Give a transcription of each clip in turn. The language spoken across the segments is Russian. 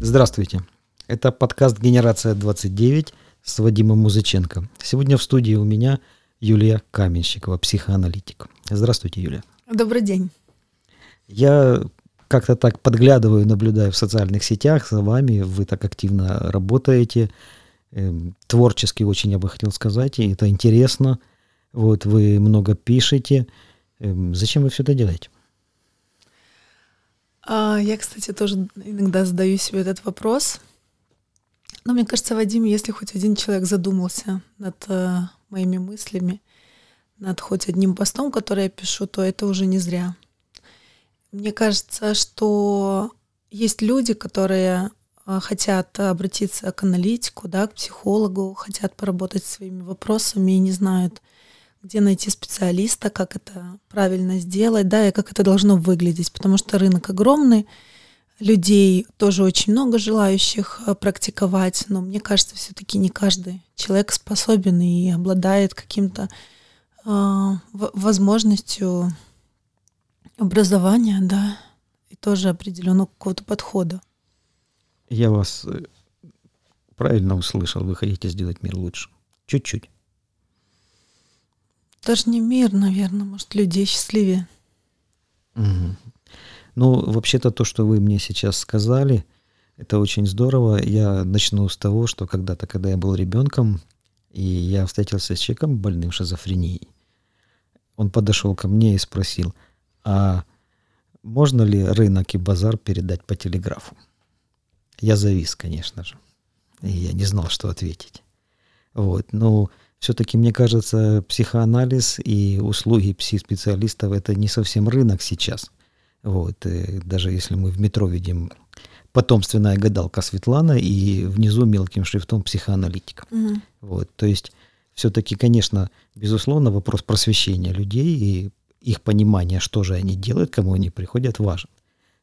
Здравствуйте. Это подкаст «Генерация 29» с Вадимом Музыченко. Сегодня в студии у меня Юлия Каменщикова, психоаналитик. Здравствуйте, Юлия. Добрый день. Я как-то так подглядываю, наблюдаю в социальных сетях за вами. Вы так активно работаете. Эм, творчески очень, я бы хотел сказать. И это интересно. Вот вы много пишете. Эм, зачем вы все это делаете? А, я, кстати, тоже иногда задаю себе этот вопрос. Но мне кажется, Вадим, если хоть один человек задумался над э, моими мыслями, над хоть одним постом, который я пишу, то это уже не зря. Мне кажется, что есть люди, которые хотят обратиться к аналитику, да, к психологу, хотят поработать своими вопросами и не знают, где найти специалиста, как это правильно сделать, да, и как это должно выглядеть, потому что рынок огромный, людей тоже очень много желающих э, практиковать, но мне кажется, все-таки не каждый человек способен и обладает каким-то э, возможностью образования, да, и тоже определенного какого-то подхода. Я вас э, правильно услышал. Вы хотите сделать мир лучше. Чуть-чуть. Даже не мир, наверное, может, людей счастливее. Угу. Ну, вообще-то то, что вы мне сейчас сказали, это очень здорово. Я начну с того, что когда-то, когда я был ребенком, и я встретился с человеком больным шизофренией, он подошел ко мне и спросил, а можно ли рынок и базар передать по телеграфу? Я завис, конечно же. И я не знал, что ответить. Вот. Но все-таки, мне кажется, психоанализ и услуги пси-специалистов – это не совсем рынок сейчас. Вот. И даже если мы в метро видим потомственная гадалка Светлана и внизу мелким шрифтом психоаналитика. Угу. Вот. То есть все-таки, конечно, безусловно, вопрос просвещения людей и их понимания, что же они делают, кому они приходят, важен.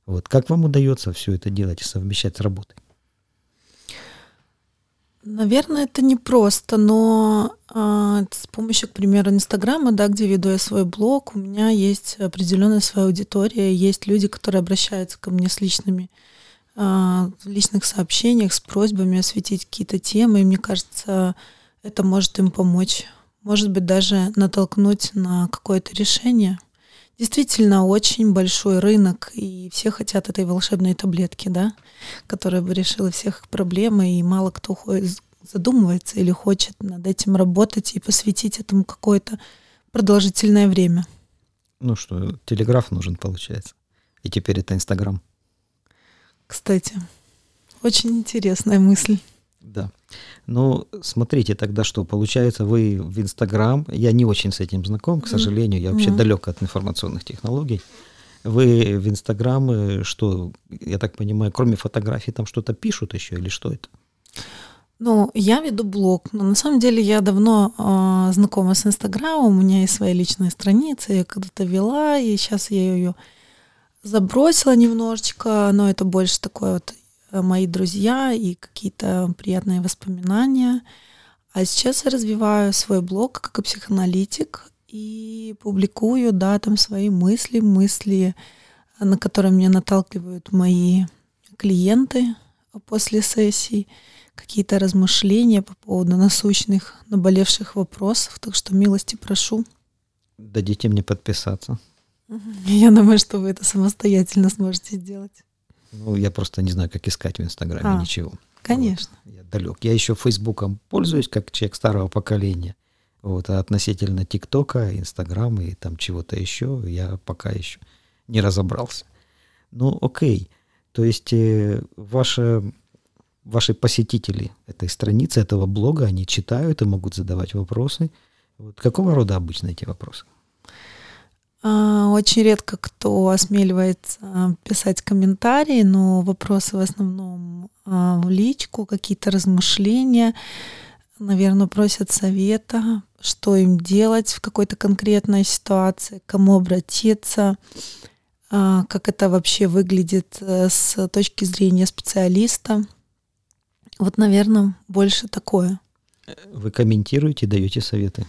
Вот. Как вам удается все это делать и совмещать с работой? Наверное, это не просто, но э, с помощью, к примеру, Инстаграма, да, где веду я свой блог, у меня есть определенная своя аудитория, есть люди, которые обращаются ко мне с личными э, в личных сообщениях, с просьбами осветить какие-то темы, и мне кажется, это может им помочь, может быть, даже натолкнуть на какое-то решение. Действительно, очень большой рынок, и все хотят этой волшебной таблетки, да, которая бы решила всех их проблемы, и мало кто задумывается или хочет над этим работать и посвятить этому какое-то продолжительное время. Ну что, телеграф нужен, получается. И теперь это Инстаграм. Кстати, очень интересная мысль. Да. Ну, смотрите, тогда что, получается, вы в Инстаграм, я не очень с этим знаком, к сожалению, я вообще mm-hmm. далек от информационных технологий. Вы в Инстаграм, э, что, я так понимаю, кроме фотографий там что-то пишут еще или что это? Ну, я веду блог, но на самом деле я давно э, знакома с Инстаграмом, у меня есть своя личная страница, я когда-то вела, и сейчас я ее забросила немножечко, но это больше такое вот мои друзья и какие-то приятные воспоминания. А сейчас я развиваю свой блог как психоаналитик и публикую, да, там свои мысли, мысли, на которые меня наталкивают мои клиенты после сессий, какие-то размышления по поводу насущных, наболевших вопросов. Так что милости прошу. Дадите мне подписаться. Я думаю, что вы это самостоятельно сможете сделать. Ну, я просто не знаю, как искать в Инстаграме а, ничего. Конечно. Вот. Я далек. Я еще Фейсбуком пользуюсь, как человек старого поколения. Вот, а относительно ТикТока, Инстаграма и там чего-то еще, я пока еще не разобрался. Ну, окей. То есть э, ваши, ваши посетители этой страницы, этого блога, они читают и могут задавать вопросы. Вот какого рода обычно эти вопросы? А, очень редко кто осмеливается писать комментарии, но вопросы в основном а, в личку, какие-то размышления, наверное, просят совета, что им делать в какой-то конкретной ситуации, к кому обратиться, а, как это вообще выглядит э, с точки зрения специалиста. Вот, наверное, больше такое. Вы комментируете, даете советы?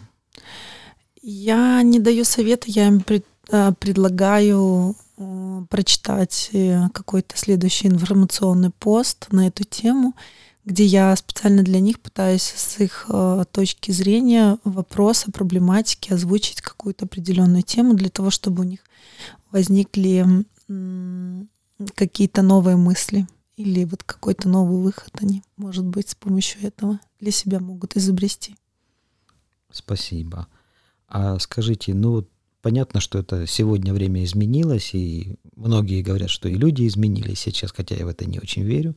Я не даю совета, я им а, предлагаю а, прочитать э, какой-то следующий информационный пост на эту тему, где я специально для них пытаюсь с их а, точки зрения вопроса, проблематики озвучить какую-то определенную тему для того, чтобы у них возникли какие-то новые мысли или вот какой-то новый выход они, может быть, с помощью этого для себя могут изобрести. Спасибо. А скажите, ну понятно, что это сегодня время изменилось, и многие говорят, что и люди изменились сейчас, хотя я в это не очень верю.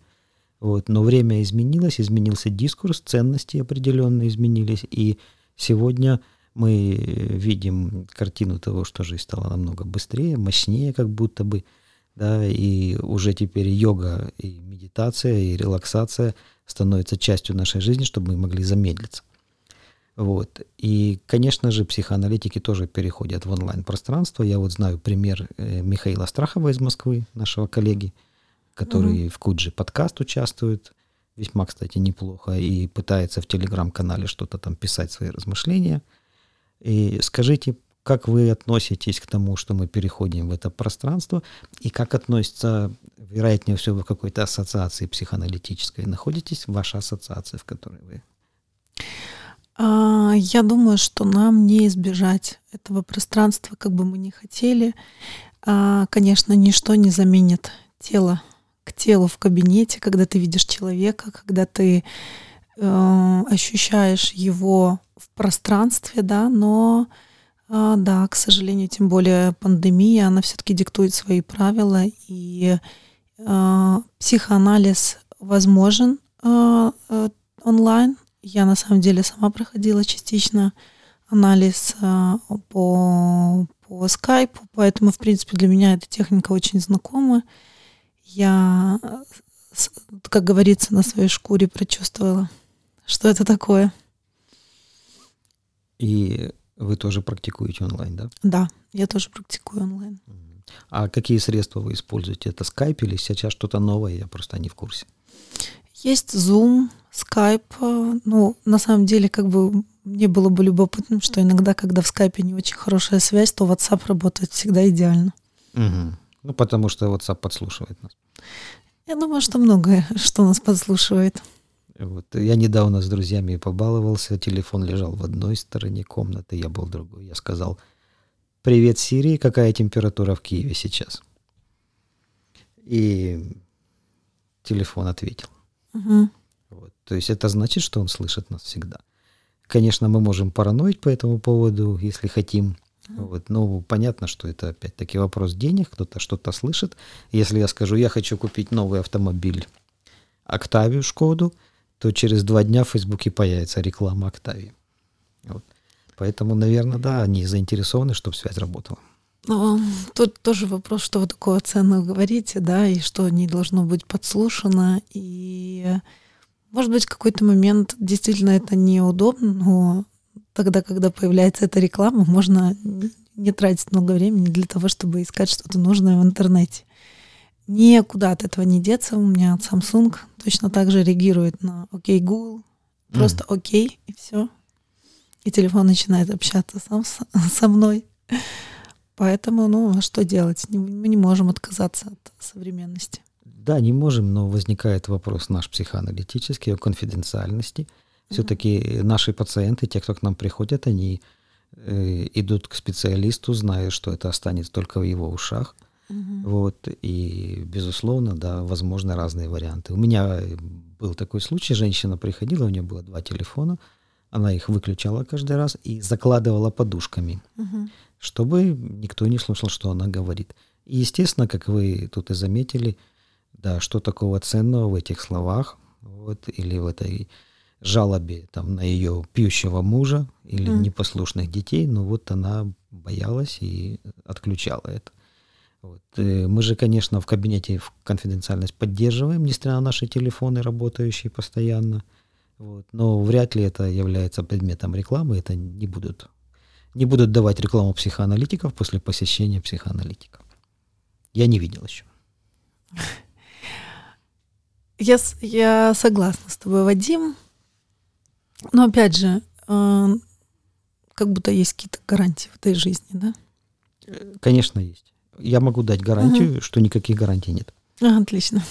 Вот, но время изменилось, изменился дискурс, ценности определенно изменились, и сегодня мы видим картину того, что жизнь стала намного быстрее, мощнее, как будто бы, да, и уже теперь йога и медитация и релаксация становятся частью нашей жизни, чтобы мы могли замедлиться. Вот. И, конечно же, психоаналитики тоже переходят в онлайн-пространство. Я вот знаю пример э, Михаила Страхова из Москвы, нашего коллеги, который mm-hmm. в Куджи подкаст участвует, весьма, кстати, неплохо, и пытается в телеграм-канале что-то там писать, свои размышления. И скажите, как вы относитесь к тому, что мы переходим в это пространство, и как относится, вероятнее всего, в какой-то ассоциации психоаналитической? Находитесь в вашей ассоциации, в которой вы? А, я думаю, что нам не избежать этого пространства, как бы мы ни хотели. А, конечно, ничто не заменит тело к телу в кабинете, когда ты видишь человека, когда ты э, ощущаешь его в пространстве, да, но а, да, к сожалению, тем более пандемия, она все-таки диктует свои правила, и психоанализ возможен э, онлайн. Я на самом деле сама проходила частично анализ э, по, по скайпу, поэтому, в принципе, для меня эта техника очень знакома. Я, как говорится, на своей шкуре прочувствовала, что это такое. И вы тоже практикуете онлайн, да? Да, я тоже практикую онлайн. А какие средства вы используете? Это Skype или сейчас что-то новое? Я просто не в курсе. Есть Zoom, Skype. Ну, на самом деле, как бы мне было бы любопытным, что иногда, когда в Skype не очень хорошая связь, то WhatsApp работает всегда идеально. Угу. Ну, потому что WhatsApp подслушивает нас. Я думаю, что многое, что нас подслушивает. Вот. Я недавно с друзьями побаловался, телефон лежал в одной стороне комнаты, я был другой. Я сказал, привет, Сирии, какая температура в Киеве сейчас? И телефон ответил. Угу. Вот. То есть это значит, что он слышит нас всегда. Конечно, мы можем параноить по этому поводу, если хотим. Вот. Но понятно, что это опять-таки вопрос денег, кто-то что-то слышит. Если я скажу, я хочу купить новый автомобиль Октавию Шкоду, то через два дня в Фейсбуке появится реклама Октавии. Вот. Поэтому, наверное, да, они заинтересованы, чтобы связь работала. Но тут тоже вопрос, что вы такое ценное говорите, да, и что не должно быть подслушано. И, может быть, в какой-то момент действительно это неудобно, но тогда, когда появляется эта реклама, можно не тратить много времени для того, чтобы искать что-то нужное в интернете. Никуда от этого не деться. У меня Samsung точно так же реагирует на «Окей, Google». Просто «Окей» и все. И телефон начинает общаться сам со мной. Поэтому, ну, а что делать? Мы не можем отказаться от современности. Да, не можем, но возникает вопрос наш психоаналитический о конфиденциальности. Все-таки mm-hmm. наши пациенты, те, кто к нам приходят, они э, идут к специалисту, зная, что это останется только в его ушах. Угу. Вот, и, безусловно, да, возможны разные варианты. У меня был такой случай, женщина приходила, у нее было два телефона, она их выключала каждый раз и закладывала подушками, угу. Чтобы никто не слушал, что она говорит. И, естественно, как вы тут и заметили, да, что такого ценного в этих словах, вот, или в этой жалобе там, на ее пьющего мужа или mm. непослушных детей, но вот она боялась и отключала это. Вот. Э, мы же, конечно, в кабинете в конфиденциальность поддерживаем, несмотря на наши телефоны, работающие постоянно. Вот. Но вряд ли это является предметом рекламы. Это не будут, не будут давать рекламу психоаналитиков после посещения психоаналитиков. Я не видел еще. Я, я согласна с тобой, Вадим. Но опять же, э, как будто есть какие-то гарантии в этой жизни, да? Конечно, есть. Я могу дать гарантию, угу. что никаких гарантий нет. А, отлично.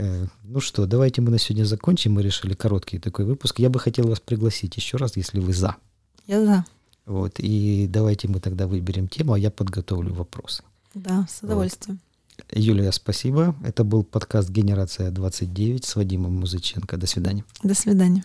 Э, ну что, давайте мы на сегодня закончим. Мы решили короткий такой выпуск. Я бы хотел вас пригласить еще раз, если вы за. Я за. Вот, и давайте мы тогда выберем тему, а я подготовлю вопросы. Да, с удовольствием. Вот. Юлия, спасибо. Это был подкаст «Генерация 29» с Вадимом Музыченко. До свидания. До свидания.